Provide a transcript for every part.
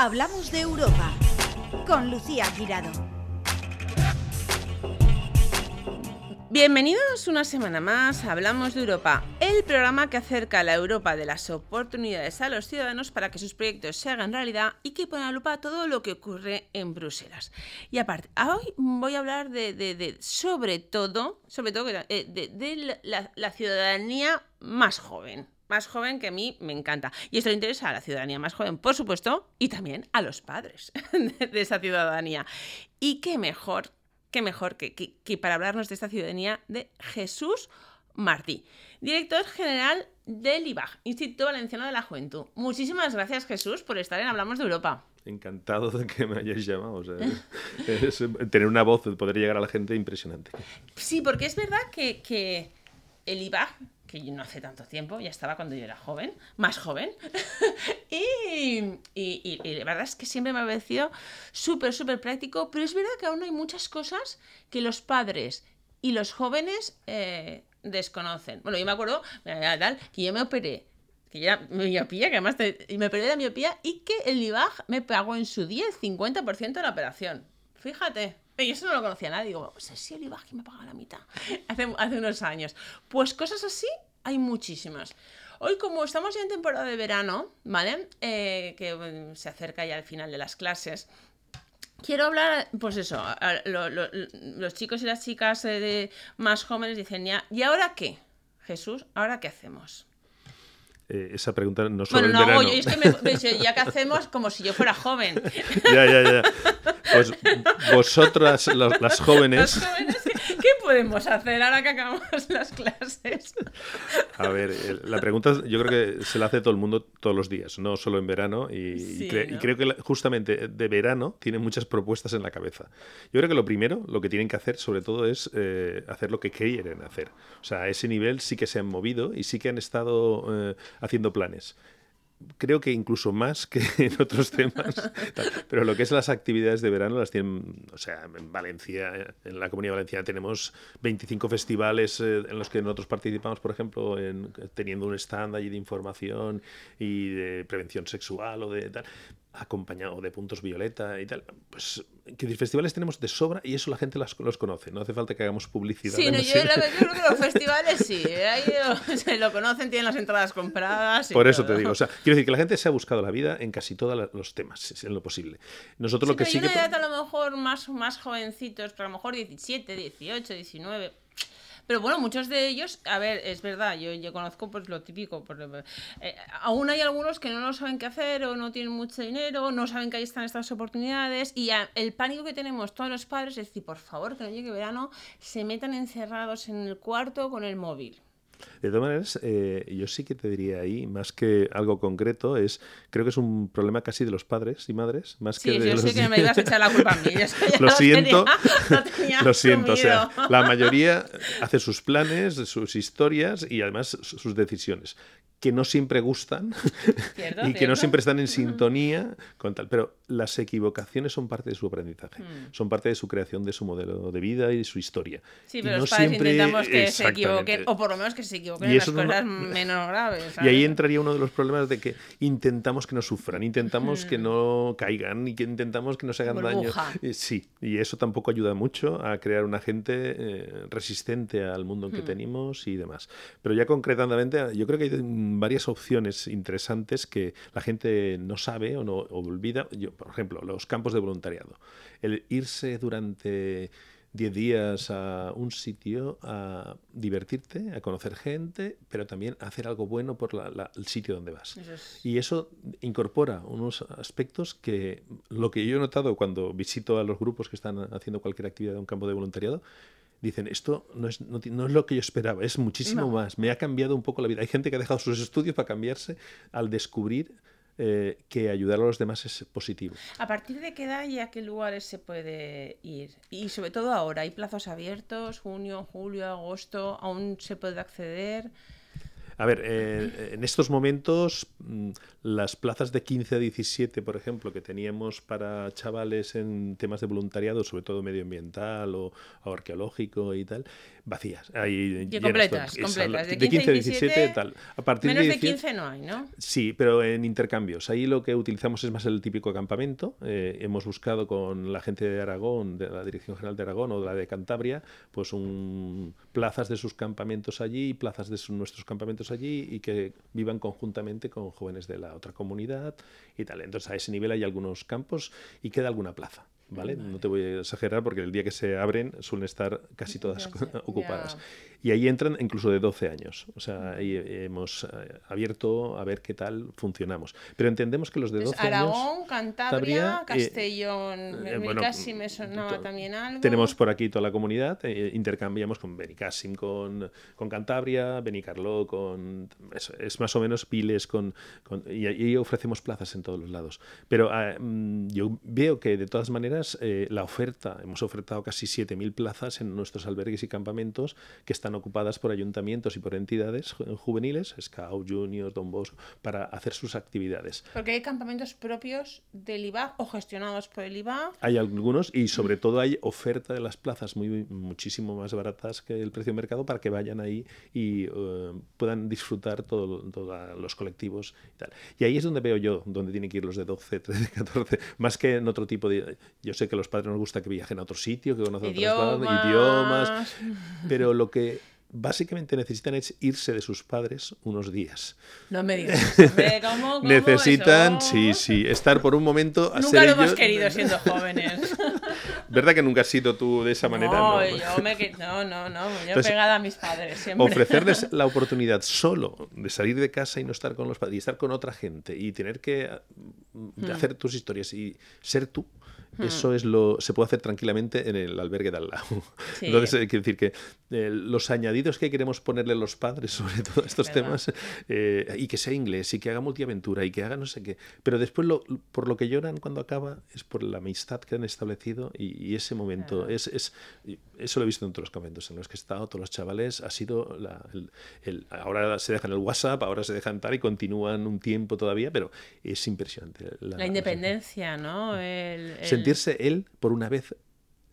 Hablamos de Europa con Lucía Girado. Bienvenidos una semana más a Hablamos de Europa, el programa que acerca a la Europa de las oportunidades a los ciudadanos para que sus proyectos se hagan realidad y que pone a lupa todo lo que ocurre en Bruselas. Y aparte, hoy voy a hablar de, sobre todo, sobre todo eh, de, la ciudadanía más joven más joven que a mí me encanta. Y esto le interesa a la ciudadanía más joven, por supuesto, y también a los padres de, esa ciudadanía. Y qué mejor, qué mejor que, que, para hablarnos de esta ciudadanía de Jesús Martí, director general del IBAG, Instituto Valenciano de la Juventud. Muchísimas gracias, Jesús, por estar en Hablamos de Europa. Encantado de que me hayáis llamado. tener una voz, poder llegar a la gente, impresionante. Sí, porque es verdad que, que el IBAG que no hace tanto tiempo, ya estaba cuando yo era joven, más joven. y, la verdad es que siempre me ha parecido súper, súper práctico, pero es verdad que aún hay muchas cosas que los padres y los jóvenes eh, desconocen. Bueno, yo me acuerdo, que yo me operé que ya miopía, que además me operé de miopía y que el IBAG me pagó en su día el 50% de la operación. Fíjate. Y eso no lo conocía nadie. Digo, pues si el IBAG que me paga la mitad. Hace, hace unos años. Pues cosas así hay muchísimas. Hoy, como estamos ya en temporada de verano, ¿vale? Eh, que se acerca ya al final de las clases. Quiero hablar, pues eso, los chicos y las chicas eh, de más jóvenes dicen, ya, ¿y ahora qué? Jesús, ¿ahora qué hacemos? Eh, esa pregunta no solo bueno, no, verano. es que me, ya que hacemos como si yo fuera joven. ya, ya, ya. Pues vosotras, las jóvenes... Las jóvenes ¿Qué podemos hacer ahora que acabamos las clases? A ver, la pregunta yo creo que se la hace todo el mundo todos los días, no solo en verano. Y, creo que justamente de verano tienen muchas propuestas en la cabeza. Yo creo que lo primero, lo que tienen que hacer sobre todo es eh, hacer lo que quieren hacer. O sea, a ese nivel sí que se han movido y sí que han estado eh, haciendo planes creo que incluso más que en otros temas. Pero lo que es las actividades de verano las tienen, o sea, en Valencia, en la Comunidad Valenciana tenemos 25 festivales eh, en los que nosotros participamos, por ejemplo, en, teniendo un stand allí de información y de prevención sexual o de tal acompañado de puntos violeta y tal. Pues que festivales tenemos de sobra y eso la gente los conoce. No hace falta que hagamos publicidad. Sí, no, yo, creo que los festivales sí. Ahí se lo conocen, tienen las entradas compradas. Por eso te digo. O sea, quiero decir que la gente se ha buscado la vida en casi todos los temas, en lo posible. Nosotros lo que sí que. Una edad a lo mejor más, más jovencitos, pero a lo mejor 17, 18, 19 pero bueno, muchos de ellos, a ver, es verdad, yo, yo conozco pues lo típico. Eh, aún hay algunos que no lo saben qué hacer o no tienen mucho dinero, no saben que ahí están estas oportunidades y el pánico que tenemos todos los padres es decir, por favor, que no llegue verano, se metan encerrados en el cuarto con el móvil. De todas maneras, eh, yo sí que te diría ahí, más que algo concreto, es creo que es un problema casi de los padres y madres, más que de yo los sé que me ibas a echar la culpa a mí. lo, siento, lo, siento. O sea, la mayoría hace sus planes, sus historias y además sus decisiones que no siempre gustan y que no siempre están en sintonía con tal. Pero las equivocaciones son parte de su aprendizaje, mm. son parte de su creación de su modelo de vida y de su historia. Sí, pero los padres intentamos que se equivoquen, o por lo menos que se equivoquen en las cosas menos graves. Y ahí entraría uno de los problemas de que intentamos que no sufran, intentamos que mm. no caigan y que intentamos que no se hagan daño. Sí, y eso tampoco ayuda mucho a crear una gente eh, resistente al mundo en que mm. tenemos y demás. Pero ya concretamente, yo creo que hay varias opciones interesantes que la gente no sabe o no olvida. Yo, por ejemplo, los campos de voluntariado. El irse durante 10 días a un sitio a divertirte, a conocer gente, pero también a hacer algo bueno por el sitio donde vas. Y eso incorpora unos aspectos que lo que yo he notado cuando visito a los grupos que están haciendo cualquier actividad de un campo de voluntariado, dicen, esto no es, no, es lo que yo esperaba, es muchísimo más, me ha cambiado un poco la vida. Hay gente que ha dejado sus estudios para cambiarse al descubrir eh, que ayudar a los demás es positivo. ¿A partir de qué edad y a qué lugares se puede ir? Y sobre todo ahora, ¿hay plazos abiertos? ¿Junio, julio, agosto? ¿Aún se puede acceder? A ver, eh, en estos momentos mm, las plazas de 15 a 17, por ejemplo, que teníamos para chavales en temas de voluntariado, sobre todo medioambiental o, arqueológico y tal, vacías. Ahí y completas, completas. De 15 a 17, tal. A partir menos de, 15 no hay, ¿no? Sí, pero en intercambios. Ahí lo que utilizamos es más el típico acampamento. Eh, hemos buscado con la gente de Aragón, de la Dirección General de Aragón o de la de Cantabria, pues un, plazas de sus campamentos allí, plazas de nuestros campamentos allí y que vivan conjuntamente con jóvenes de la otra comunidad y tal. Entonces a ese nivel hay algunos campos y queda alguna plaza. ¿Vale? No te voy a exagerar porque el día que se abren suelen estar casi todas ocupadas. Y ahí entran incluso de 12 años. O sea, ahí hemos eh, abierto a ver qué tal funcionamos. Pero entendemos que los de 12 Aragón, años... Aragón, Cantabria, eh, Castellón, eh, casi me sonaba también algo. Tenemos por aquí toda la comunidad, intercambiamos con Benicassim, con, con Cantabria, Benicarló, con... Es, más o menos piles con... y ahí ofrecemos plazas en todos los lados. Pero ah, mm, yo veo que de todas maneras la oferta, hemos ofertado casi 7.000 plazas en nuestros albergues y campamentos que están ocupadas por ayuntamientos y por entidades juveniles, Scout, Junior, Don Bosco, para hacer sus actividades. Porque hay campamentos propios del IVA o gestionados por el IVA. Hay algunos y sobre todo hay oferta de las plazas muy muchísimo más baratas que el precio de mercado para que vayan ahí y eh, puedan disfrutar todos los colectivos y tal. Y ahí es donde veo yo, donde tienen que ir los de 12, 13, 14, más que en otro tipo de... Yo sé que a los padres nos gusta que viajen a otro sitio, que conozcan otras idiomas, pero lo que básicamente necesitan es irse de sus padres unos días. No me digas. ¿Cómo, necesitan, sí, sí, estar por un momento a Nunca lo hemos querido siendo jóvenes. ¿Verdad que nunca has sido tú de esa manera? No, yo me no, no, no, yo pegada a mis padres siempre. Ofrecerles la oportunidad solo de salir de casa y no estar con los padres y estar con otra gente y tener que mm, hacer tus historias y ser tú Hmm. Eso es lo se puede hacer tranquilamente en el albergue de al lado. Entonces, hay que decir que eh, los añadidos que queremos ponerle los padres sobre todos estos temas, eh, y que sea inglés, y que haga multiaventura, y que haga no sé qué, pero después lo, por lo que lloran cuando acaba es por la amistad que han establecido y, ese momento. Es, es, eso lo he visto en todos los conventos en los que he estado, todos los chavales, ha sido la, el, ahora se dejan el WhatsApp, ahora se dejan tal y continúan un tiempo todavía, pero es impresionante. La, independencia, ¿no? El, sentirse él por una vez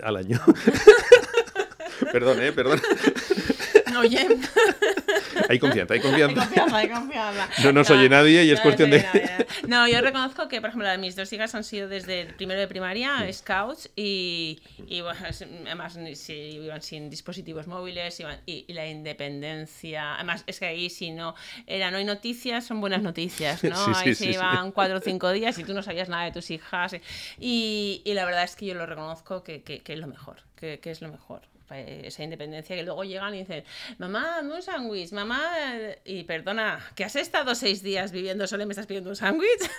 al año. perdón, ¿eh? Perdón. Oye. Hay confianza, hay confianza. Hay confianza, hay confianza. No nos oye nadie y es cuestión de... No, yo reconozco que, por ejemplo, mis dos hijas han sido desde el primero de primaria, scouts, y, y bueno, además iban sin dispositivos móviles y, la independencia. Además, es que ahí si no, era, no hay noticias, son buenas noticias, ¿no? ahí se iban cuatro o cinco días y tú no sabías nada de tus hijas. Y, la verdad es que yo lo reconozco que, que, que es lo mejor, que, que es lo mejor esa independencia que luego llegan y dicen, mamá, no un sándwich, mamá, y perdona, que has estado seis días viviendo solo y me estás pidiendo un sándwich.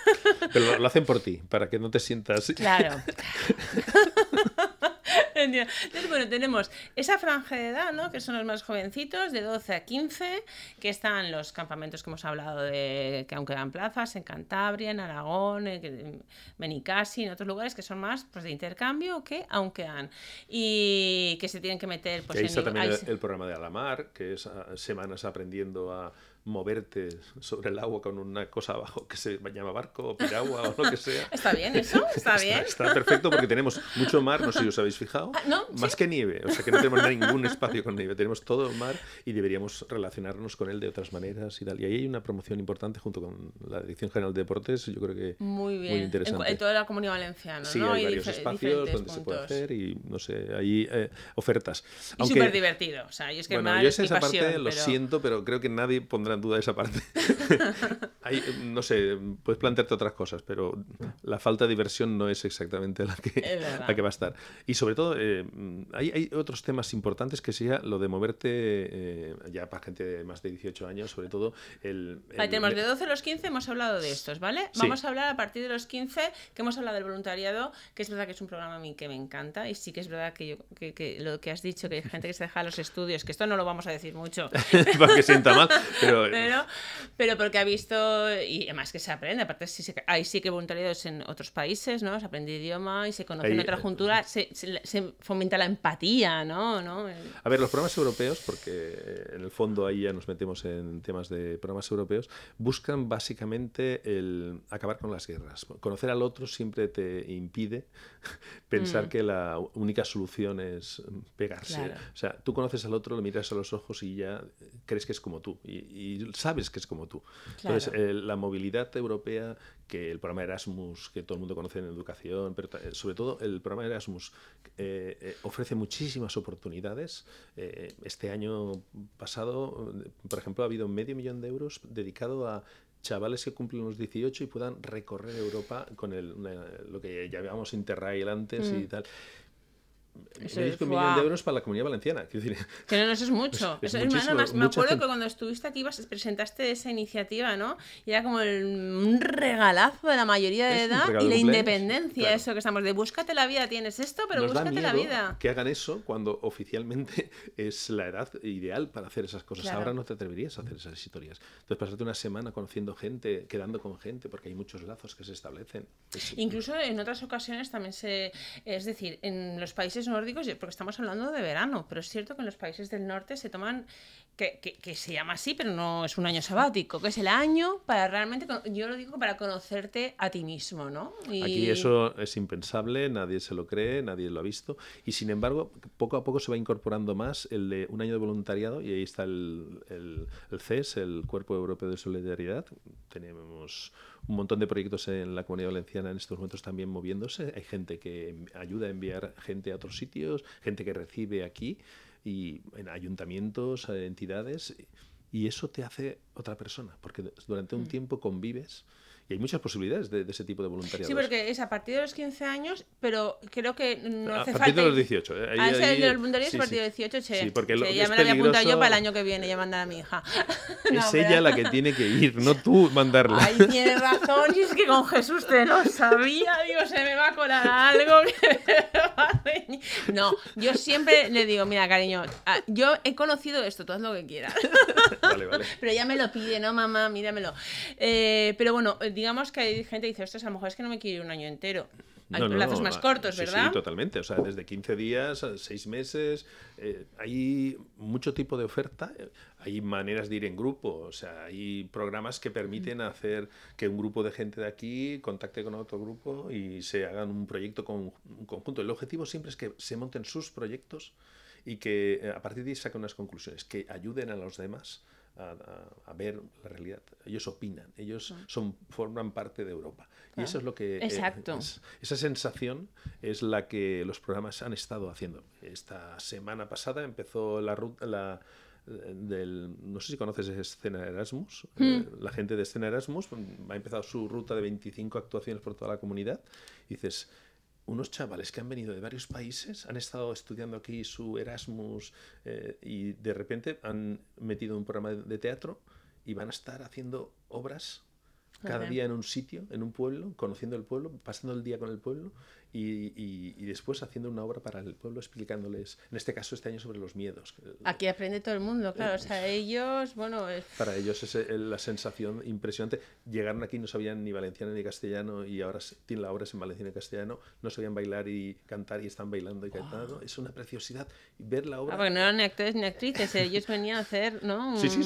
Pero lo, hacen por ti, para que no te sientas... Claro. Entonces, bueno, tenemos esa franja de edad, ¿no? Que son los más jovencitos, de 12 a 15, que están los campamentos que hemos hablado de que aunque dan plazas en Cantabria, en Aragón, en Benicassi, en otros lugares que son más pues, de intercambio que aunque dan. Y que se tienen que meter pues, que ahí está también el, programa de Alamar, que es ah, semanas aprendiendo a moverte sobre el agua con una cosa abajo que se llama barco o piragua o lo que sea. ¿Está bien eso? ¿Está bien? Está, perfecto porque tenemos mucho mar, no sé si os habéis fijado, ah, más que nieve, o sea que no tenemos ningún espacio con nieve, tenemos todo el mar y deberíamos relacionarnos con él de otras maneras y tal. Y ahí hay una promoción importante junto con la Dirección General de Deportes, yo creo que muy, bien. interesante. En, toda la comunidad valenciana, sí, ¿no? hay varios espacios donde se puede hacer y no sé, hay eh, ofertas. Y súper divertido, o sea, y es que bueno, yo esa parte lo siento, pero creo que nadie pondrá en duda esa parte. no sé, puedes plantearte otras cosas, pero la falta de diversión no es exactamente la que, la que va a estar. Y sobre todo, eh, hay, otros temas importantes que sea lo de moverte, eh, ya para gente de más de 18 años, sobre todo el... tenemos de 12 a los 15, hemos hablado de estos, ¿vale? Vamos a hablar a partir de los 15, que hemos hablado del voluntariado, que es verdad que es un programa a mí que me encanta, y sí que es verdad que, yo, que, lo que has dicho, que hay gente que se deja los estudios, que esto no lo vamos a decir mucho. para que sienta mal, pero pero, pero porque ha visto, y además que se aprende, aparte sí, hay sí que voluntariados en otros países, ¿no? Se aprende idioma y se conoce en otra cultura, se, se, fomenta la empatía, ¿no? ¿no? A ver, los programas europeos, porque en el fondo ahí ya nos metemos en temas de programas europeos, buscan básicamente el acabar con las guerras. Conocer al otro siempre te impide pensar mm. que la única solución es pegarse. O sea, tú conoces al otro, lo miras a los ojos y ya crees que es como tú y, sabes que es como tú. Entonces, eh, la movilidad europea, que el programa Erasmus, que todo el mundo conoce en educación, pero sobre todo el programa Erasmus eh, eh, ofrece muchísimas oportunidades. este año pasado, por ejemplo, ha habido medio millón de euros dedicado a chavales que cumplen los 18 y puedan recorrer Europa con el, lo que llamábamos Interrail antes y mm. tal. Eso es, un millón de euros para la comunidad valenciana. Decir, que no, eso es mucho. eso es me acuerdo que cuando estuviste aquí presentaste esa iniciativa, ¿no? Y era como un regalazo de la mayoría de edad y la independencia, eso que estamos de búscate la vida, tienes esto, pero búscate la vida. Que hagan eso cuando oficialmente es la edad ideal para hacer esas cosas. Ahora no te atreverías a hacer esas historias. Entonces, pasarte una semana conociendo gente, quedando con gente, porque hay muchos lazos que se establecen. Incluso en otras ocasiones también se. Es decir, en los países nórdicos, porque estamos hablando de verano, pero es cierto que en los países del norte se toman, que, se llama así, pero no es un año sabático, que es el año para realmente, yo lo digo para conocerte a ti mismo, ¿no? Aquí eso es impensable, nadie se lo cree, nadie lo ha visto, y sin embargo, poco a poco se va incorporando más el de un año de voluntariado, y ahí está el CES, el Cuerpo Europeo de Solidaridad, tenemos un montón de proyectos en la comunidad valenciana en estos momentos también moviéndose. Hay gente que ayuda a enviar gente a otros sitios, gente que recibe aquí y en ayuntamientos, entidades. Y eso te hace otra persona, porque durante un mm. tiempo convives y hay muchas posibilidades de, ese tipo de voluntariado. Sí, porque es a partir de los 15 años, pero creo que no hace falta. A partir de los 18. ¿eh? Ahí, ah, de los voluntarios a partir de los 18, che, sí, porque ya me lo voy a apuntar yo para el año que viene, ya mandar a mi hija. es ella la que tiene que ir, no tú mandarla. Ay, tiene razón, y es que con Jesús te lo sabía, digo, se me va a colar algo. no, yo siempre le digo, mira, cariño, yo he conocido esto, tú haz lo que quieras. vale, vale. Pero ya me lo pide, ¿no, mamá? Míramelo. Eh, pero bueno, digamos que hay gente que dice, ostras, a lo mejor es que no me quiero ir un año entero. Hay plazos más cortos, ¿verdad? Sí, totalmente. O sea, desde 15 días, a 6 meses, eh, hay mucho tipo de oferta. Hay maneras de ir en grupo. O sea, hay programas que permiten hacer que un grupo de gente de aquí contacte con otro grupo y se hagan un proyecto con, un conjunto. El objetivo siempre es que se monten sus proyectos y que eh, a partir de ahí saquen unas conclusiones, que ayuden a los demás a, ver la realidad. Ellos opinan, ellos son, forman parte de Europa. Y eso es lo que... Eh, Exacto. esa sensación es la que los programas han estado haciendo. Esta semana pasada empezó la ruta... La, del, no sé si conoces Escena Erasmus, hmm. eh, la gente de Escena Erasmus ha empezado su ruta de 25 actuaciones por toda la comunidad. Y dices, unos chavales que han venido de varios países, han estado estudiando aquí su Erasmus eh, y de repente han metido un programa de teatro y van a estar haciendo obras cada día en un sitio, en un pueblo, conociendo el pueblo, pasando el día con el pueblo y, y, después haciendo una obra para el pueblo explicándoles, en este caso este año sobre los miedos. Aquí aprende todo el mundo, claro, o sea, ellos, bueno... Para ellos es la sensación impresionante. Llegaron aquí, no sabían ni valenciano ni castellano y ahora tienen la obra en valenciano y castellano, no sabían bailar y cantar y están bailando y cantando. Es una preciosidad ver la obra. Ah, porque no eran ni actores ni actrices, ellos venían a hacer, ¿no? Sí, sí,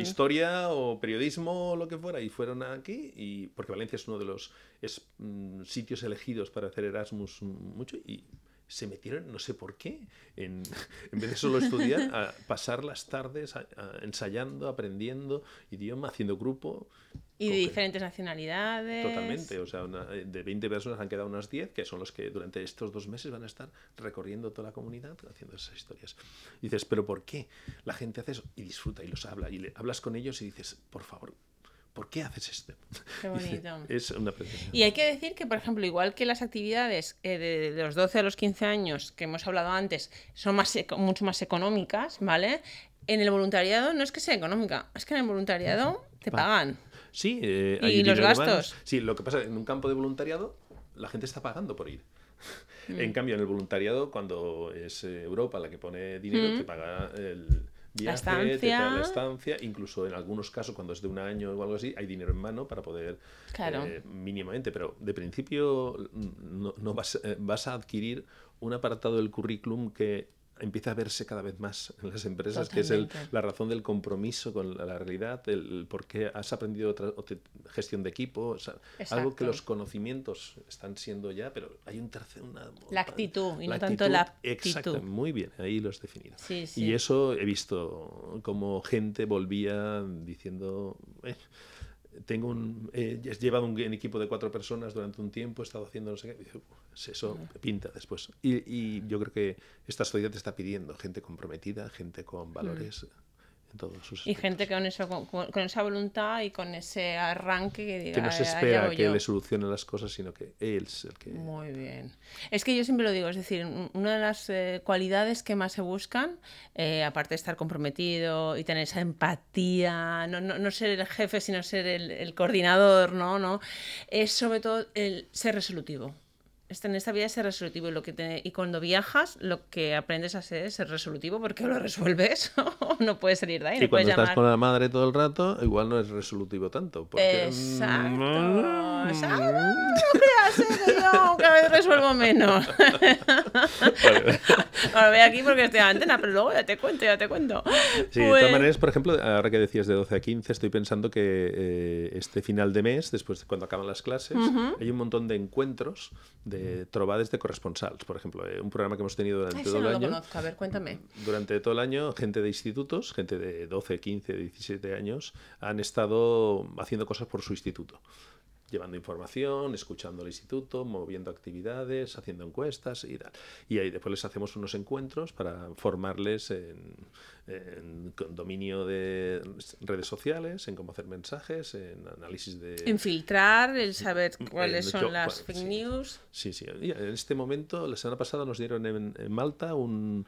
historia o periodismo o lo que fuera y fueron aquí y porque Valencia es uno de los es, mm, sitios elegidos para hacer Erasmus mucho y se metieron, no sé por qué, en, en vez de solo estudiar, a pasar las tardes ensayando, aprendiendo idioma, haciendo grupo. Y de diferentes nacionalidades. Totalmente, o sea, de 20 personas han quedado unas 10, que son los que durante estos dos meses van a estar recorriendo toda la comunidad haciendo esas historias. Y dices, ¿pero por qué la gente hace eso? Y disfruta y los habla, y le, hablas con ellos y dices, por favor, ¿por qué haces esto? Qué bonito. es una Y hay que decir que, por ejemplo, igual que las actividades eh, de, los 12 a los 15 años que hemos hablado antes son más, mucho más económicas, ¿vale? En el voluntariado no es que sea económica, es que en el voluntariado te pagan. Sí, eh, y los gastos. Sí, lo que pasa es que en un campo de voluntariado la gente está pagando por ir. En mm. cambio, en el voluntariado, cuando es eh, Europa la que pone dinero, mm. te paga el, viaje, estancia. Te la estancia, incluso en algunos casos, cuando es de un año o algo así, hay dinero en mano para poder eh, mínimamente, pero de principio no, no vas, eh, vas a adquirir un apartado del currículum que empieza a verse cada vez más en las empresas, que es el, la razón del compromiso con la, realidad, el, por qué has aprendido otra, gestión de equipo, algo que los conocimientos están siendo ya, pero hay un tercer... Una, la actitud, y no tanto la actitud. Exacto, muy bien, ahí lo has definido. Y eso he visto como gente volvía diciendo... Eh, tengo un, he llevado un, equipo de cuatro personas durante un tiempo, he estado haciendo no sé qué, eso pinta después. Y, y, yo creo que esta sociedad te está pidiendo gente comprometida, gente con valores. Y gente con, eso, con, esa voluntad y con ese arranque que Que no se espera que le solucione las cosas, sino que él es el que... Muy bien. Es que yo siempre lo digo, es decir, una de las eh, cualidades que más se buscan, eh, aparte de estar comprometido y tener esa empatía, no, no, no ser el jefe, sino ser el, el coordinador, ¿no? ¿no? Es sobre todo el ser resolutivo en esta vida es ser resolutivo y, lo que y cuando viajas lo que aprendes a ser es ser resolutivo porque lo resuelves no puedes salir de ahí. Y cuando estás con la madre todo el rato, igual no es resolutivo tanto. Porque... Exacto. Mm, Exacto. No yo cada vez resuelvo menos. Ahora voy aquí porque estoy a antena, pero luego ya te cuento, ya te cuento. Sí, de todas pues maneras, por ejemplo, ahora que decías de 12 a 15, estoy pensando que eh, este final de mes, después de cuando acaban las clases, hay un montón de encuentros de trobades de corresponsals, por ejemplo, eh, un programa que hemos tenido durante todo el año. A ver, cuéntame. Durante todo el año, gente de institutos, gente de 12, 15, 17 años, han estado haciendo cosas por su instituto llevando información, escuchando al instituto, moviendo actividades, haciendo encuestas y tal. Y ahí después les hacemos unos encuentros para formarles en, en dominio de redes sociales, en cómo hacer mensajes, en análisis de... En filtrar, el saber cuáles son las fake news. Sí, sí. en este momento, la semana pasada nos dieron en, Malta un,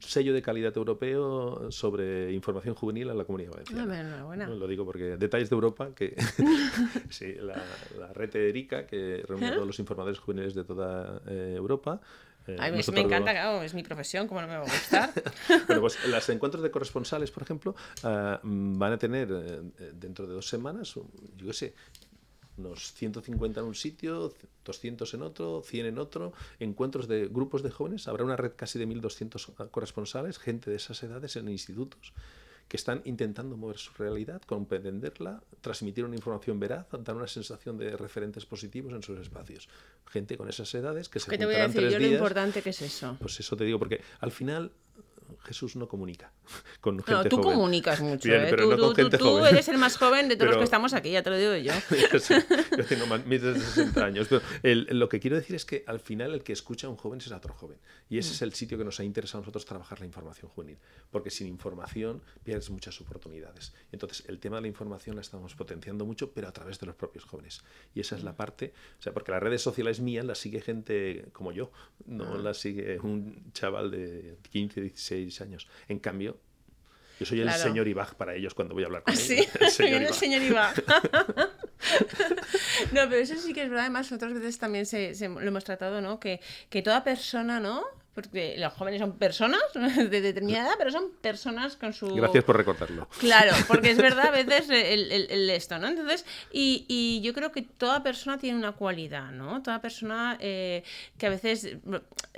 sello de calidad europeo sobre información juvenil a la comunidad valenciana. Ah, Lo digo porque detalles de Europa, que sí, la, red de Erika, que reúne a ¿Eh? todos los informadores juveniles de toda eh, Europa, eh, a mí me encanta, claro, es mi profesión, ¿cómo no me va a gustar? bueno, pues los encuentros de corresponsales, por ejemplo, ah, van a tener eh, dentro de dos semanas, yo qué sé, unos 150 en un sitio, 200 en otro, 100 en otro, encuentros de grupos de jóvenes, habrá una red casi de 1.200 corresponsales, gente de esas edades en institutos que están intentando mover su realidad, comprenderla, transmitir una información veraz, dar una sensación de referentes positivos en sus espacios. Gente con esas edades que se ¿Qué te voy a decir yo lo importante que es eso? Pues eso te digo, porque al final Jesús no comunica con gente no, tú comunicas mucho. ¿eh? tú, eres el más joven de todos los que estamos aquí, ya te lo digo yo. yo, tengo más, de 60 años. Pero lo que quiero decir es que al final el que escucha a un joven es a otro joven. Y ese mm. es el sitio que nos ha interesado a nosotros trabajar la información juvenil. Porque sin información pierdes muchas oportunidades. Entonces, el tema de la información la estamos potenciando mucho, pero a través de los propios jóvenes. Y esa es la mm. parte, o sea, porque las redes sociales mías las sigue gente como yo, no ah. las sigue un chaval de 15, 16 años. En cambio, yo soy el señor Ibach para ellos cuando voy a hablar con ellos. Sí, el señor el señor Ibach. no, pero eso sí que es verdad. Además, otras veces también se, lo hemos tratado, ¿no? Que, que toda persona, ¿no? Porque los jóvenes son personas de determinada edad, pero son personas con su... Gracias por recordarlo. Claro, porque es verdad a veces el, el, esto, ¿no? Entonces, y, y, yo creo que toda persona tiene una cualidad, ¿no? Toda persona eh, que a veces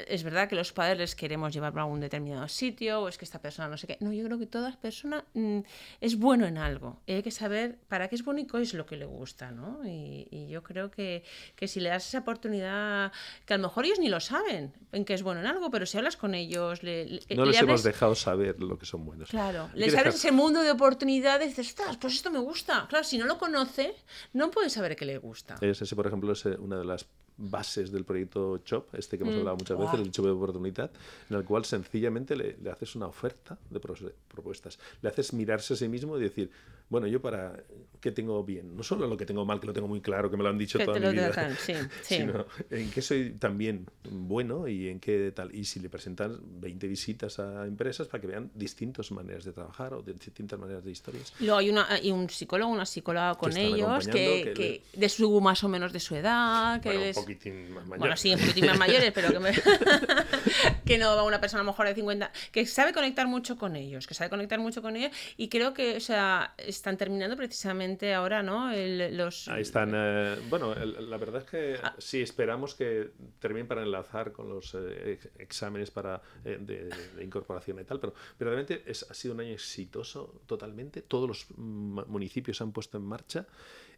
es verdad que los padres les queremos llevar a algún determinado sitio, o es que esta persona no sé qué. No, yo creo que toda persona mm, es bueno en algo. hay que saber para qué es bueno y qué es lo que le gusta, ¿no? Y, y yo creo que, que si le das esa oportunidad, que a lo mejor ellos ni lo saben en qué es bueno en algo, pero si hablas con ellos... Le, no les hemos dejado saber lo que son buenos. Claro, les abres ese mundo de oportunidades y dices, estás, pues esto me gusta. Claro, si no lo conoce, no puede saber qué le gusta. ese, por ejemplo, es una de las bases del proyecto CHOP, este que hemos mm. hablado muchas veces, el CHOP de oportunidad, en el cual sencillamente le, le haces una oferta de propuestas. Le haces mirarse a sí mismo y decir, bueno, yo para qué tengo bien, no solo lo que tengo mal, que lo tengo muy claro, que me lo han dicho toda mi vida, sí, sí. sino en qué soy también bueno y en qué tal. Y si le presentan 20 visitas a empresas para que vean distintas maneras de trabajar o de distintas maneras de historias. Luego hay, una, hay un psicólogo, una psicóloga con ellos, que, que, de su más o menos de su edad, que bueno, un poquitín más mayor. Bueno, sí, un poquitín más mayores, pero que, me... que no va una persona a lo mejor de 50, que sabe conectar mucho con ellos, que sabe conectar mucho con ellos y creo que, o sea, están terminando precisamente ahora, ¿no? El, los... Ahí están, eh, bueno, el, la verdad es que ah. sí esperamos que terminen para enlazar con los eh, exámenes para, eh, de, de, incorporación y tal, pero, pero realmente es, ha sido un año exitoso totalmente, todos los municipios se han puesto en marcha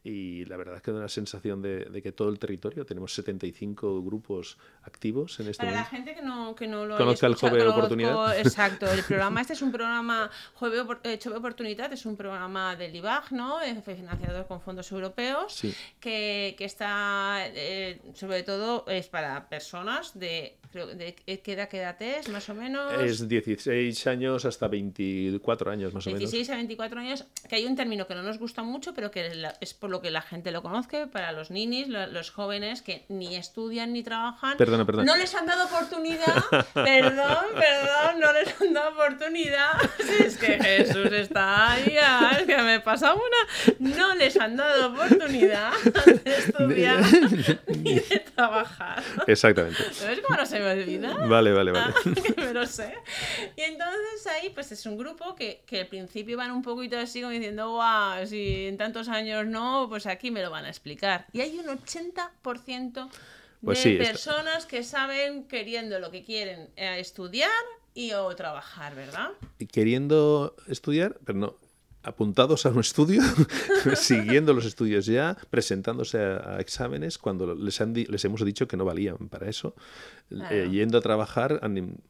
y la verdad es que da una sensación de, de, que todo el territorio, tenemos 75 grupos activos en este Para momento. la gente que no, que no lo Conozca el Jove Oportunidad. Exacto, el programa este es un programa, Jove, eh, Oportunidad es un programa del IBAG, ¿no? financiado con fondos europeos, sí. que, que, está, eh, sobre todo, es para personas de, de ¿qué edad, qué edad es, más o menos? Es 16 años hasta 24 años, más o 16 menos. 16 a 24 años, que hay un término que no nos gusta mucho, pero que es por lo que la gente lo conozca, para los ninis, los jóvenes que ni estudian ni trabajan. Perdona, perdona. No les han dado oportunidad, perdón, perdón, no les han dado oportunidad. Si es que Jesús está ahí, es que me pasa una. No les han dado oportunidad de estudiar ni de trabajar. Exactamente. ¿Ves cómo no se me olvida? Vale, vale, vale. Ah, me lo sé. Y entonces ahí, pues es un grupo que, que al principio van un poquito así como diciendo, guau, si en tantos años no, pues aquí me lo van a explicar. Y hay un 80% de Pues sí, personas que saben queriendo lo que quieren eh, estudiar y o trabajar, ¿verdad? Queriendo estudiar, pero no, apuntados a un estudio, siguiendo los estudios ya, presentándose a, a exámenes cuando les, han les, hemos dicho que no valían para eso, Claro. eh, yendo a trabajar,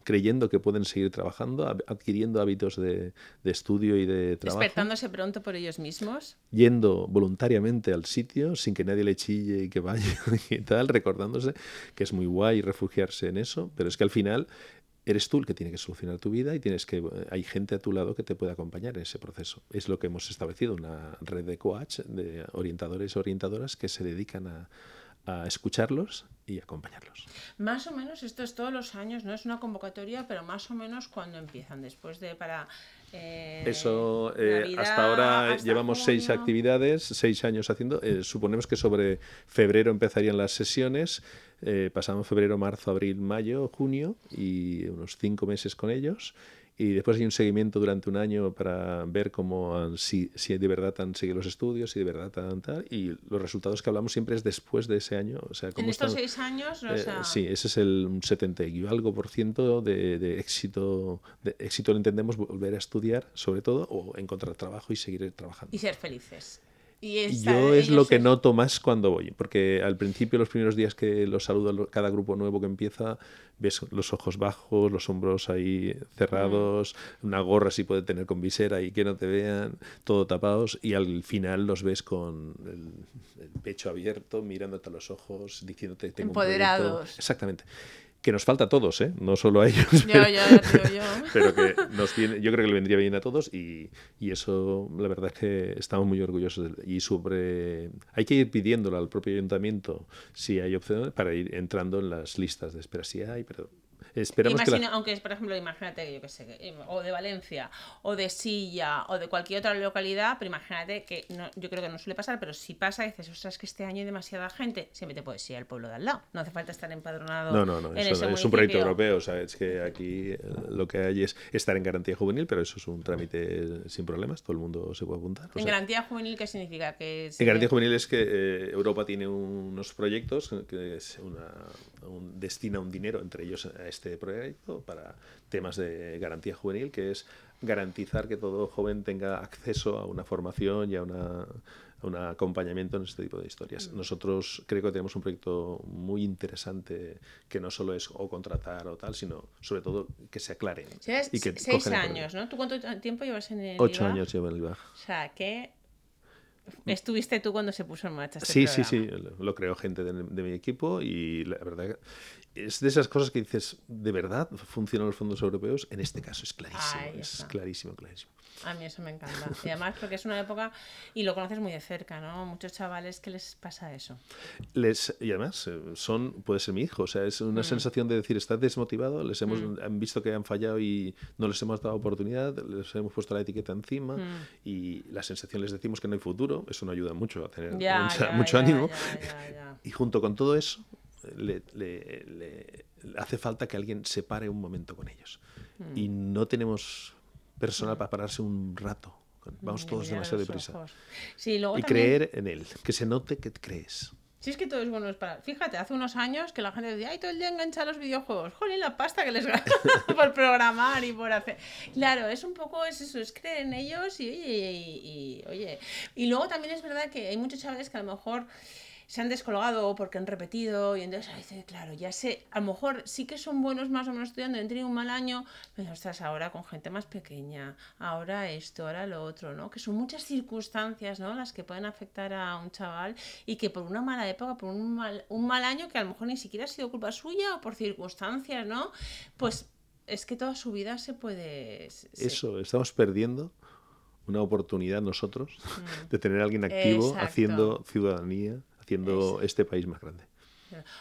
creyendo que pueden seguir trabajando, ab- adquiriendo hábitos de, de estudio y de trabajo, Despertándose pronto por ellos mismos. yendo voluntariamente al sitio sin que nadie le chille y que vaya y tal, recordándose que es muy guay refugiarse en eso, pero es que al final eres tú el que tiene que solucionar tu vida y tienes que hay gente a tu lado que te puede acompañar en ese proceso. Es lo que hemos establecido, una red de coach, de orientadores y orientadoras que se dedican a, a escucharlos y acompañarlos. Más o menos, esto es todos los años, no es una convocatoria, pero más o menos cuando empiezan, después de para... eh, Eso, eh, Navidad, hasta ahora hasta llevamos seis actividades, seis años haciendo. Eh, suponemos que sobre febrero empezarían las sesiones. Pasamos febrero, marzo, abril, mayo, junio y unos cinco meses con ellos. Y después hay un seguimiento durante un año para ver cómo han- si, si de verdad han seguido los estudios, si de verdad han tal. Y los resultados que hablamos siempre es después de ese año. O sea, En estos están- seis años, o eh, sea, sí, ese es el un 70 y algo por ciento de, de éxito. De éxito lo entendemos volver a estudiar, sobre todo, o encontrar trabajo y seguir trabajando. y ser felices. Y yo es lo que noto más cuando voy, porque al principio, los primeros días que los saludo, lo- cada grupo nuevo que empieza, ves los ojos bajos, los hombros ahí cerrados, una gorra si puede tener con visera y que no te vean, todo tapados, y al final los ves con el, el pecho abierto, mirándote a los ojos, diciéndote tengo un proyecto". Empoderados. Exactamente. Que nos falta a todos, ¿eh? no solo a ellos. Yo, yo, yo, yo. pero que nos viene, yo creo que le vendría bien a todos y, y eso la verdad es que estamos muy orgullosos de- y sobre hay que ir pidiéndolo al propio ayuntamiento si hay opciones para ir entrando en las listas de espera si hay pero esperamos que la- Imagina- aunque por ejemplo, imagínate yo que sé, eh, o de Valencia, o de Silla, o de cualquier otra localidad, pero imagínate que no, yo creo que no suele pasar, pero si pasa, dices, ostras, que este año hay demasiada gente, siempre te puedes ir al pueblo de al lado. No hace falta estar empadronado. no, no, no, en eso ese es un proyecto europeo, o sea, es que aquí eh, lo que hay es estar en garantía juvenil, pero eso es un trámite sin problemas, todo el mundo se puede apuntar. En sea, garantía juvenil, ¿qué significa? Que se- En garantía juvenil es que eh, Europa tiene unos proyectos que es una, un- destina un dinero entre ellos a este proyecto para temas de garantía juvenil, que es garantizar que todo joven tenga acceso a una formación y a una a un acompañamiento en este tipo de historias. Nosotros creo que tenemos un proyecto muy interesante que no solo es o contratar o tal, sino sobre todo que se aclaren. Y que seis años, ¿no? ¿Tú cuánto tiempo llevas en el Ocho IVA? años llevo en el IBAG. O sea, que estuviste tú cuando se puso en marcha este Sí, sí, programa. sí, lo- lo creó gente de, de mi equipo y la verdad que es de esas cosas que dices, ¿de verdad funcionan los fondos europeos? En este caso es clarísimo, es clarísimo, clarísimo. A mí eso me encanta. Y además porque es una época y lo conoces muy de cerca, ¿no? Muchos chavales que les pasa eso. Les, y además, eh, son, puede ser mi hijo, o sea, es una mm. sensación de decir, estás desmotivado, les hemos mm. han visto que han fallado y no les hemos dado oportunidad, les hemos puesto la etiqueta encima mm. y la sensación les decimos que no hay futuro, eso no ayuda mucho a tener mucho ánimo. y junto con todo eso, le, le, hace falta que alguien se pare un momento con ellos. Y no tenemos personal para pararse un rato. Vamos todos demasiado deprisa. y creer en él, que se note que crees. Si es que todo es bueno para. Fíjate, hace unos años que la gente decía, ay, todo el día engancha a los videojuegos. Jolín, la pasta que les gana por programar y por hacer. Claro, es un poco es eso, es creer en ellos y y, oye. Y luego también es verdad que hay muchos chavales que a lo mejor se han descolgado porque han repetido y entonces dice, claro, ya sé, a lo mejor sí que son buenos más o menos estudiando, han tenido un mal año, pero estás ahora con gente más pequeña, ahora esto, ahora lo otro, ¿no? Que son muchas circunstancias, ¿no? Las que pueden afectar a un chaval y que por una mala época, por un mal, un mal año que a lo mejor ni siquiera ha sido culpa suya o por circunstancias, ¿no? Pues es que toda su vida se puede... Eso, estamos perdiendo una oportunidad nosotros mm. de tener a alguien activo haciendo ciudadanía haciendo este país más grande.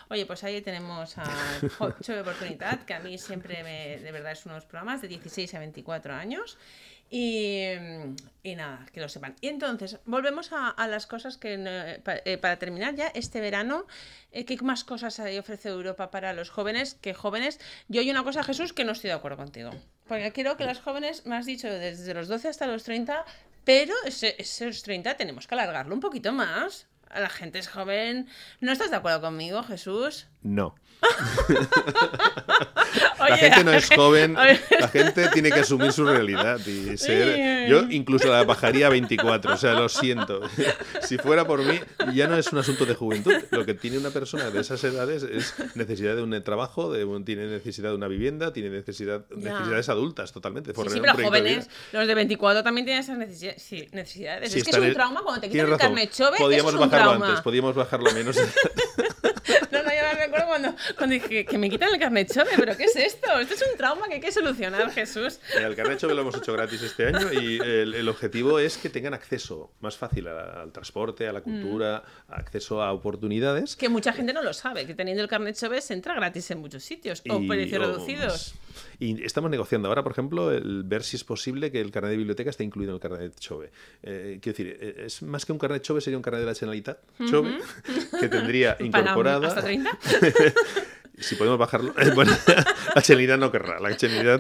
Oye, pues ahí tenemos a Chove Oportunidad, que a mí siempre me, de verdad es unos programas de 16 a 24 años. Y, y nada, que lo sepan. Y entonces, volvemos a, a las cosas que, eh, para terminar ya, este verano, eh, ¿qué más cosas ofrece Europa para los jóvenes? Que jóvenes, yo hay una cosa, Jesús, que no estoy de acuerdo contigo. Porque creo que las jóvenes, me has dicho, desde los 12 hasta los 30, pero esos 30 tenemos que alargarlo un poquito más la gente es joven. ¿No estás de acuerdo conmigo, Jesús? No. la gente no es joven, la gente tiene que asumir su realidad y ser... Yo incluso la bajaría a 24, o sea, lo siento. si fuera por mí, ya no es un asunto de juventud. Lo que tiene una persona de esas edades es necesidad de un trabajo, de tiene necesidad de una vivienda, tiene necesidad, necesidades adultas totalmente. Sí, sí, pero jóvenes, los de 24 también tienen esas necesidades. Sí, necesidades. es que es un trauma cuando te quitan el carnet chove. Podíamos bajarlo antes, podíamos bajarlo menos. no, no, yo me acuerdo cuando, cuando dije que me quitan el carnet chove, pero ¿qué es esto? Esto es un trauma que hay que solucionar, Jesús. El carnet chove lo hemos hecho gratis este año y el, objetivo es que tengan acceso más fácil al, transporte, a la cultura, mm. acceso a oportunidades. Que mucha gente no lo sabe, que teniendo el carnet chove se entra gratis en muchos sitios o precios reducidos. Y estamos negociando ahora, por ejemplo, el ver si es posible que el carnet de biblioteca esté incluido en el carnet Chove. Eh, quiero decir, eh, es más que un carnet Chove, sería un carnet de la Generalitat Chove, que tendría incorporada. ¿Hasta 30? si podemos bajarlo. Bueno, la chenidad no querrá. La chenidad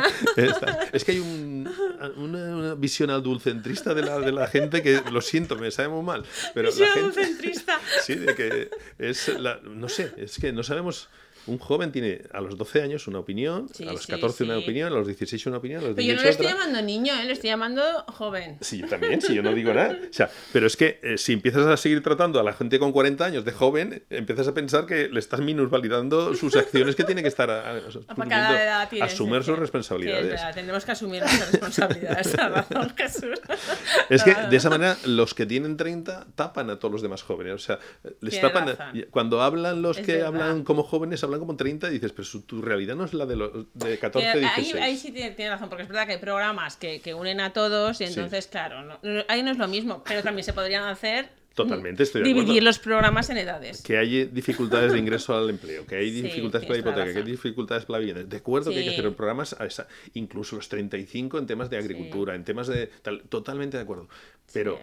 Es que hay una, visión adulcentrista de la, de la gente que, lo siento, me sabe muy mal. Pero visión la gente, adulcentrista. Sí, de que es la, no sé, es que no sabemos un joven tiene a los 12 años una opinión, a los 14 una opinión, a los 16 una opinión, a los 18 Pero yo no le estoy llamando niño, ¿eh? le estoy llamando joven. Sí, también, sí, yo no digo nada. O sea, pero es que eh, si empiezas a seguir tratando a la gente con 40 años de joven, empiezas a pensar que le estás minusvalidando sus acciones que tiene que estar a, a, asumir sus responsabilidades. tenemos que asumir nuestras responsabilidades. Es que de esa manera los que tienen 30 tapan a todos los demás jóvenes. O sea, les tapan. Cuando hablan los que hablan como jóvenes, hablan como 30 y dices, pero tu realidad no es la de, los, de 14, 16. Ahí, ahí sí tiene, razón, porque es verdad que hay programas que, que unen a todos y entonces, claro, ahí no es lo mismo, pero también se podrían hacer Totalmente, estoy de Dividir los programas en edades. Que hay dificultades de ingreso al empleo, que hay dificultades para la hipoteca, que hay dificultades para la vivienda. De acuerdo que hay que hacer programas, a esa, incluso los 35 en temas de agricultura, en temas de... totalmente de acuerdo. Pero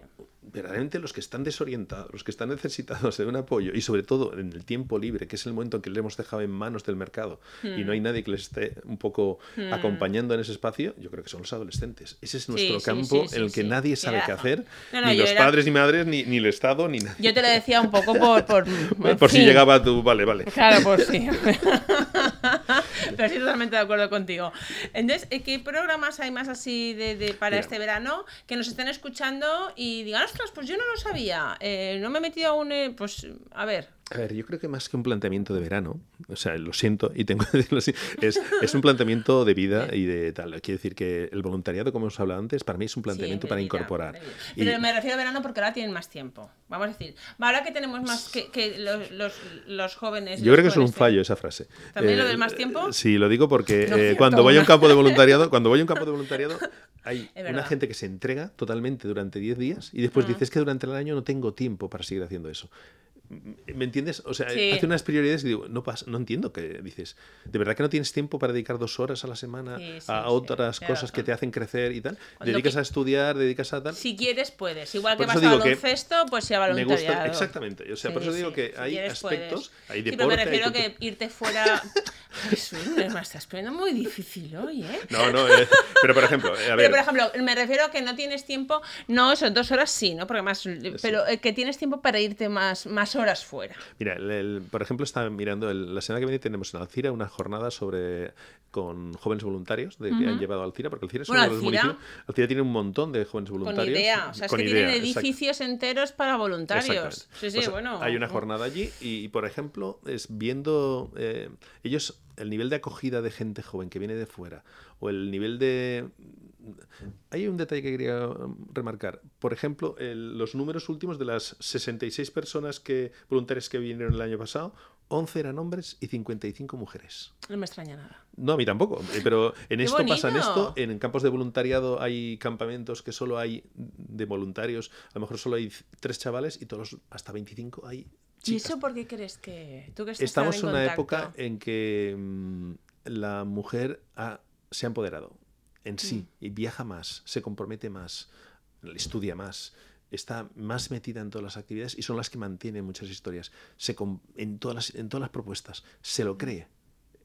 verdaderamente los que están desorientados, los que están necesitados de un apoyo y sobre todo en el tiempo libre, que es el momento en que le hemos dejado en manos del mercado y no hay hmm. nadie que les esté un poco hmm. acompañando en ese espacio, yo creo que son los adolescentes. Ese es nuestro campo en el que nadie sabe qué hacer, ni los padres ni madres, ni, ni, el Estado, ni nadie. Yo te lo decía un poco por... Por, por si llegaba tú, vale, vale. Claro, por sí. Pero estoy totalmente de acuerdo contigo. Entonces, ¿qué programas hay más así de, para este verano que nos estén escuchando y digan, ostras, pues yo no lo sabía, eh, no me he metido aún, eh, pues a ver, a ver, yo creo que más que un planteamiento de verano, o sea, lo siento y tengo que decirlo así, es, es un planteamiento de vida y de tal. Quiero decir que el voluntariado, como hemos hablado antes, para mí es un planteamiento para incorporar. Pero me refiero a verano porque ahora tienen más tiempo. Vamos a decir, ahora que tenemos más que, que los, los, los, jóvenes. Yo creo que es un fallo esa frase. ¿También lo del más tiempo? Sí, lo digo porque eh, cuando voy a un campo de voluntariado, cuando voy a un campo de voluntariado, hay una gente que se entrega totalmente durante 10 días y después dices que durante el año no tengo tiempo para seguir haciendo eso. ¿Me entiendes? O sea, hace unas prioridades y digo, no, pasa, no entiendo que dices, ¿de verdad que no tienes tiempo para dedicar dos horas a la semana a otras cosas que te hacen crecer y tal? dedicas a estudiar, dedicas a tal. Si quieres, puedes. Igual que vas a baloncesto, pues sea voluntariado. Me gusta, exactamente. O sea, por eso digo que hay aspectos, hay deporte, pero me refiero que irte fuera... Jesús, me estás poniendo muy difícil hoy, ¿eh? No, no, eh, pero por ejemplo, eh, a ver. Pero por ejemplo, me refiero a que no tienes tiempo, no, son dos horas sí, ¿no? Porque más, pero eh, que tienes tiempo para irte más, más horas fuera. Mira, por ejemplo, estaba mirando, la semana que viene tenemos en Alcira una jornada sobre con jóvenes voluntarios de que han llevado a Alcira, porque Alcira es uno de los municipios. Alcira tiene un montón de jóvenes voluntarios. Con idea, o sea, es que tienen edificios enteros para voluntarios. Sí, sí, bueno. Hay una jornada allí y, por ejemplo, es viendo ellos el nivel de acogida de gente joven que viene de fuera o el nivel de... Hay un detalle que quería um, remarcar. Por ejemplo, los números últimos de las 66 personas que voluntarias que vinieron el año pasado, 11 eran hombres y 55 mujeres. No me extraña nada. No, a mí tampoco. Eh, pero en esto pasa en esto. En campos de voluntariado hay campamentos que solo hay de voluntarios. A lo mejor solo hay tres chavales y todos hasta 25 hay ¿Y eso por qué crees que tú que Estamos en, una época en que mm, la mujer se ha empoderado en sí mm. y viaja más, se compromete más, estudia más, está más metida en todas las actividades y son las que mantienen muchas historias. Se, en, todas las, en todas las propuestas se lo cree.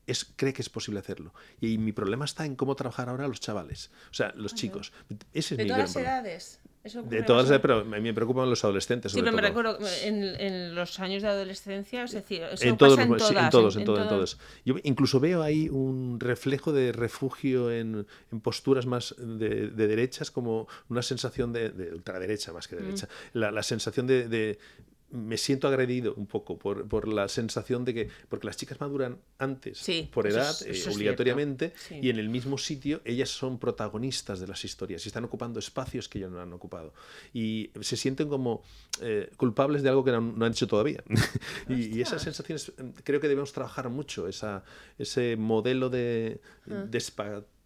Es, cree que es posible hacerlo. Y mi problema está en cómo trabajar ahora los chavales, o sea, los chicos. Ese es de mi todas las edades de todas, las pero a mí me preocupan los adolescentes. Sí, pero me recuerdo en, los años de adolescencia, es decir, eso en, todos, en, todas, en todos, en, todos, Yo incluso veo ahí un reflejo de refugio en, posturas más de, derechas, como una sensación de, ultraderecha más que de mm. derecha. La, la, sensación de, me siento agredido un poco por, por, la sensación de que, porque las chicas maduran antes por edad, eh, obligatoriamente, y en el mismo sitio ellas son protagonistas de las historias y están ocupando espacios que ellos no han ocupado. Y se sienten como eh, culpables de algo que no, han hecho todavía. y, esas sensaciones, creo que debemos trabajar mucho, esa, ese modelo de, ah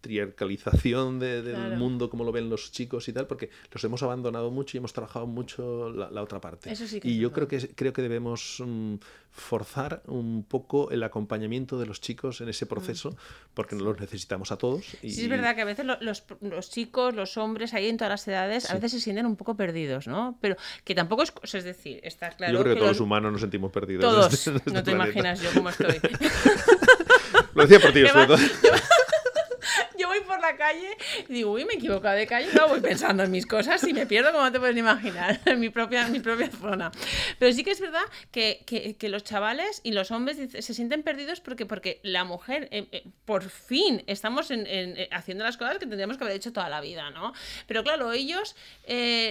patriarcalización del mundo como lo ven los chicos y tal, porque los hemos abandonado mucho y hemos trabajado mucho la, otra parte. y yo creo que, creo que debemos mm, forzar un poco el acompañamiento de los chicos en ese mm. proceso, porque los necesitamos a todos. Y... Sí, es verdad que a veces los, los, chicos, los hombres, ahí en todas las edades, a veces se sienten un poco perdidos, ¿no? Pero que tampoco es... Es decir, está claro... Yo creo que, todos los humanos nos sentimos perdidos. Todos. Este no te imaginas yo cómo estoy. Lo decía por ti, sobre todo la calle y digo, uy, me he equivocado de calle, no voy pensando en mis cosas y me pierdo como te puedes imaginar, en mi propia, mi propia zona. Pero sí que es verdad que, que, los chavales y los hombres se sienten perdidos porque, porque la mujer, eh, eh, por fin, estamos en, eh, haciendo las cosas que tendríamos que haber hecho toda la vida, ¿no? Pero claro, ellos,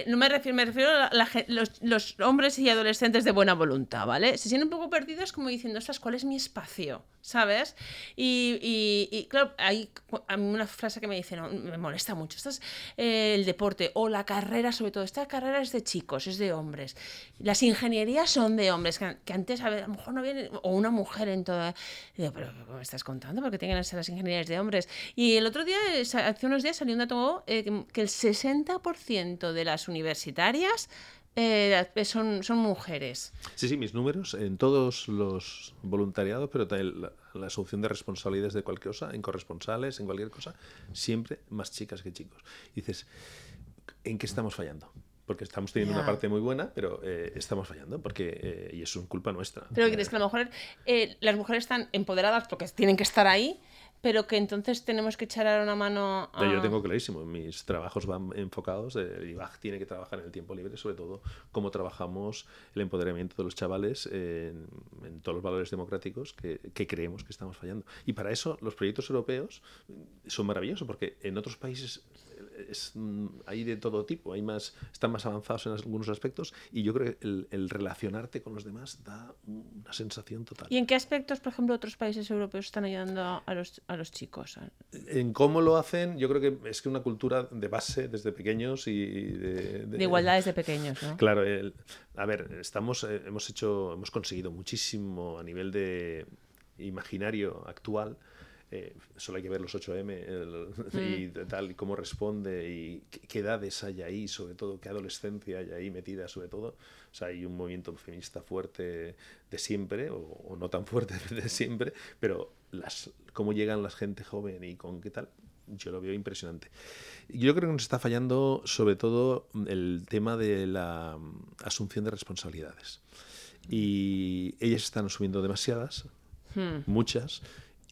no me refiero, me refiero a los, los, hombres y adolescentes de buena voluntad, ¿vale? Se sienten un poco perdidos como diciendo, ostras, ¿cuál es mi espacio? ¿Sabes? Y, y, y claro, hay una frase que me dicen, me molesta mucho, esto es eh, el deporte o la carrera, sobre todo, esta carrera es de chicos, es de hombres. Las ingenierías son de hombres, que, antes a, lo mejor no viene, o una mujer en toda... Digo, pero ¿cómo me estás contando? Porque tienen que ser las ingenierías de hombres. Y el otro día, hace unos días salió un dato eh, que el 60% de las universitarias eh, son, son mujeres. Sí, sí, mis números en todos los voluntariados, pero también la, la, asunción de responsabilidades de cualquier cosa, en corresponsales, en cualquier cosa, siempre más chicas que chicos. dices, ¿en qué estamos fallando? Porque estamos teniendo una parte muy buena, pero eh, estamos fallando, porque eh, y eso es culpa nuestra. Pero crees que a lo mejor las mujeres están empoderadas porque tienen que estar ahí, pero que entonces tenemos que echar una mano a... Yo tengo clarísimo, mis trabajos van enfocados, el IBAG tiene que trabajar en el tiempo libre, sobre todo cómo trabajamos el empoderamiento de los chavales en, todos los valores democráticos que, que, creemos que estamos fallando. Y para eso los proyectos europeos son maravillosos, porque en otros países es, hay de todo tipo, hay más, están más avanzados en algunos aspectos y yo creo que el, relacionarte con los demás da una sensación total. ¿Y en qué aspectos, por ejemplo, otros países europeos están ayudando a los, a los chicos? En cómo lo hacen, yo creo que es que una cultura de base desde pequeños y de... De, igualdad desde pequeños, ¿no? Claro, a ver, estamos, eh, hemos hecho, hemos conseguido muchísimo a nivel de imaginario actual eh, solo hay que ver los 8M y mm. tal, y cómo responde y qué, edades hay ahí, sobre todo, qué adolescencia hay ahí metida, sobre todo. O sea, hay un movimiento feminista fuerte de siempre, o, no tan fuerte de siempre, pero las, cómo llegan la gente joven y con qué tal, yo lo veo impresionante. Yo creo que nos está fallando sobre todo el tema de la asunción de responsabilidades. Y ellas están asumiendo demasiadas, hmm. muchas,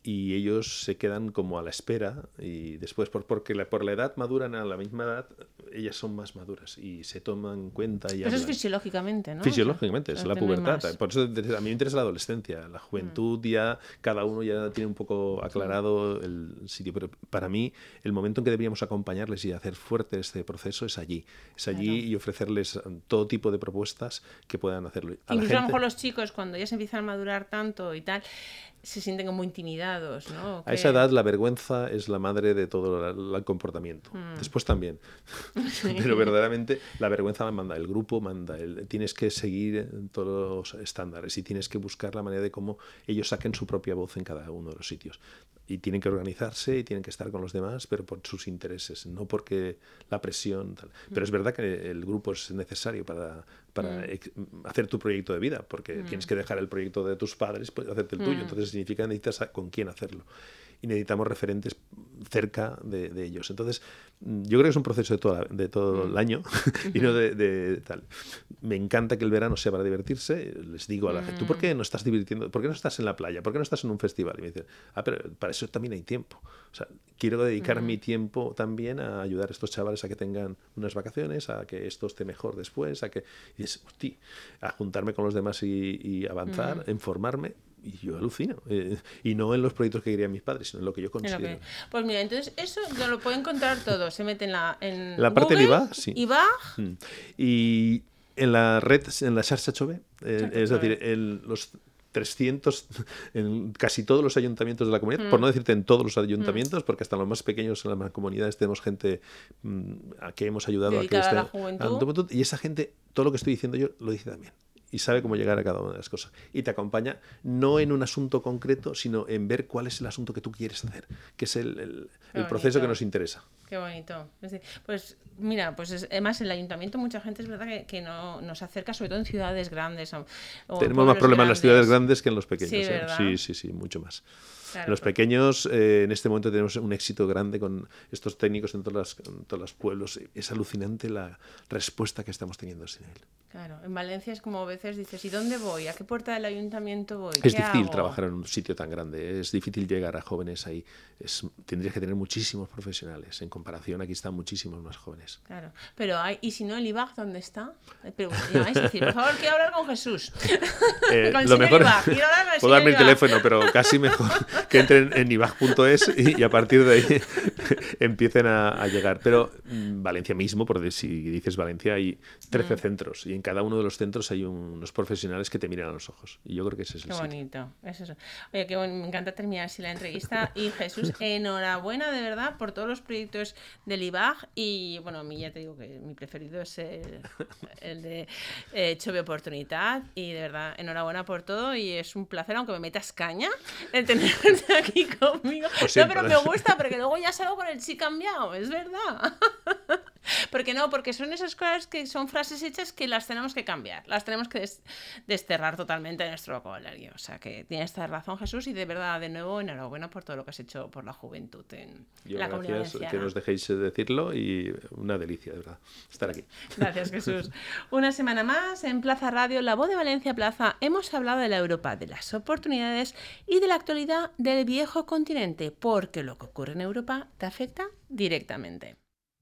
y ellos se quedan como a la espera y después por, porque por la edad maduran a la misma edad ellas son más maduras y se toman en cuenta y eso es fisiológicamente ¿no? fisiológicamente es la pubertad por eso a mí me interesa la adolescencia la juventud mm. ya cada uno ya tiene un poco aclarado el sitio pero para mí el momento en que deberíamos acompañarles y hacer fuerte este proceso es allí es allí y ofrecerles todo tipo de propuestas que puedan hacerlo a incluso a lo mejor los chicos cuando ya se empiezan a madurar tanto y tal se sienten como intimidados, ¿no? A esa edad la vergüenza es la madre de todo el comportamiento. Mm. Después también. Pero verdaderamente la vergüenza manda, el grupo manda, el, tienes que seguir todos los estándares y tienes que buscar la manera de cómo ellos saquen su propia voz en cada uno de los sitios. Y tienen que organizarse y tienen que estar con los demás, pero por sus intereses, no porque la presión. Tal. Pero es verdad que el grupo es necesario para, para mm. hacer tu proyecto de vida, porque mm. tienes que dejar el proyecto de tus padres, pues hacerte el tuyo. Mm. Entonces significa que necesitas con quién hacerlo. Y necesitamos referentes cerca de, ellos. Entonces, yo creo que es un proceso de, toda, de todo el año y no de, tal. Me encanta que el verano sea para divertirse. Les digo a la gente, ¿tú por qué no estás divirtiendo? ¿Por qué no estás en la playa? ¿Por qué no estás en un festival? Y me dicen, ah, pero para eso también hay tiempo. O sea, quiero dedicar mi tiempo también a ayudar a estos chavales a que tengan unas vacaciones, a que esto esté mejor después, a que y es, a juntarme con los demás y, avanzar, en formarme y yo alucino. Eh, y no en los proyectos que querían mis padres, sino en lo que yo considero. Pues mira, entonces eso yo lo puedo encontrar todo. Se mete en la. En la parte de IVA, sí. Mm. Y en la red, en la Xarxa Chove, eh, es decir, en los 300 en casi todos los ayuntamientos de la comunidad, por mm. no decirte en todos los ayuntamientos, mm. porque hasta los más pequeños en las comunidades tenemos gente mm, a que hemos ayudado a que esté, a la juventud. y esa gente, todo lo que estoy diciendo yo, lo dice también y sabe cómo llegar a cada una de las cosas. Y te acompaña no en un asunto concreto, sino en ver cuál es el asunto que tú quieres hacer, que es el, el, proceso que nos interesa. Qué bonito. Pues mira, pues además el ayuntamiento mucha gente es verdad que, no nos acerca, sobre todo en ciudades grandes. Tenemos más problemas en las ciudades grandes que en los pequeños. Sí, ¿eh? sí, sí, sí, mucho más. Los pequeños, eh, en este momento tenemos un éxito grande con estos técnicos en, todas en todos los pueblos. Es alucinante la respuesta que estamos teniendo ese nivel. Claro, en Valencia es como a veces dices, ¿y dónde voy? ¿A qué puerta del ayuntamiento voy? Es difícil trabajar en un sitio tan grande, es difícil llegar a jóvenes ahí. Es, tendrías que tener muchísimos profesionales. En comparación, aquí están muchísimos más jóvenes. Claro, pero hay, ¿y si no el IBAG dónde está? Es decir, por favor, quiero hablar con Jesús. Eh, lo mejor, puedo dar mi teléfono, pero casi mejor que entren en ibag.es y, a partir de ahí empiecen a, llegar. Pero mm, Valencia mismo, por si dices Valencia, hay 13 mm. centros y en cada uno de los centros hay unos profesionales que te miran a los ojos. Y yo creo que ese es el Qué bonito. Es eso. Oye, qué me encanta terminar así la entrevista. Y Jesús, enhorabuena de verdad por todos los proyectos del IBAG. Y bueno, a mí ya te digo que mi preferido es el, de eh, Chove Oportunidad. Y de verdad, enhorabuena por todo. Y es un placer, aunque me metas caña, el aquí conmigo. Pues no, pero me gusta porque luego ya salgo con el sí cambiado, es verdad. Porque no, porque son esas cosas que son frases hechas que las tenemos que cambiar, las tenemos que desterrar totalmente de nuestro vocabulario. O sea que tienes esta razón, Jesús, y de verdad, de nuevo, enhorabuena por todo lo que has hecho por la juventud en la comunidad. Gracias que nos dejéis decirlo y una delicia, de verdad, estar aquí. Gracias, Jesús. Una semana más en Plaza Radio, La Voz de Valencia Plaza, hemos hablado de la Europa, de las oportunidades y de la actualidad del viejo continente, porque lo que ocurre en Europa te afecta directamente.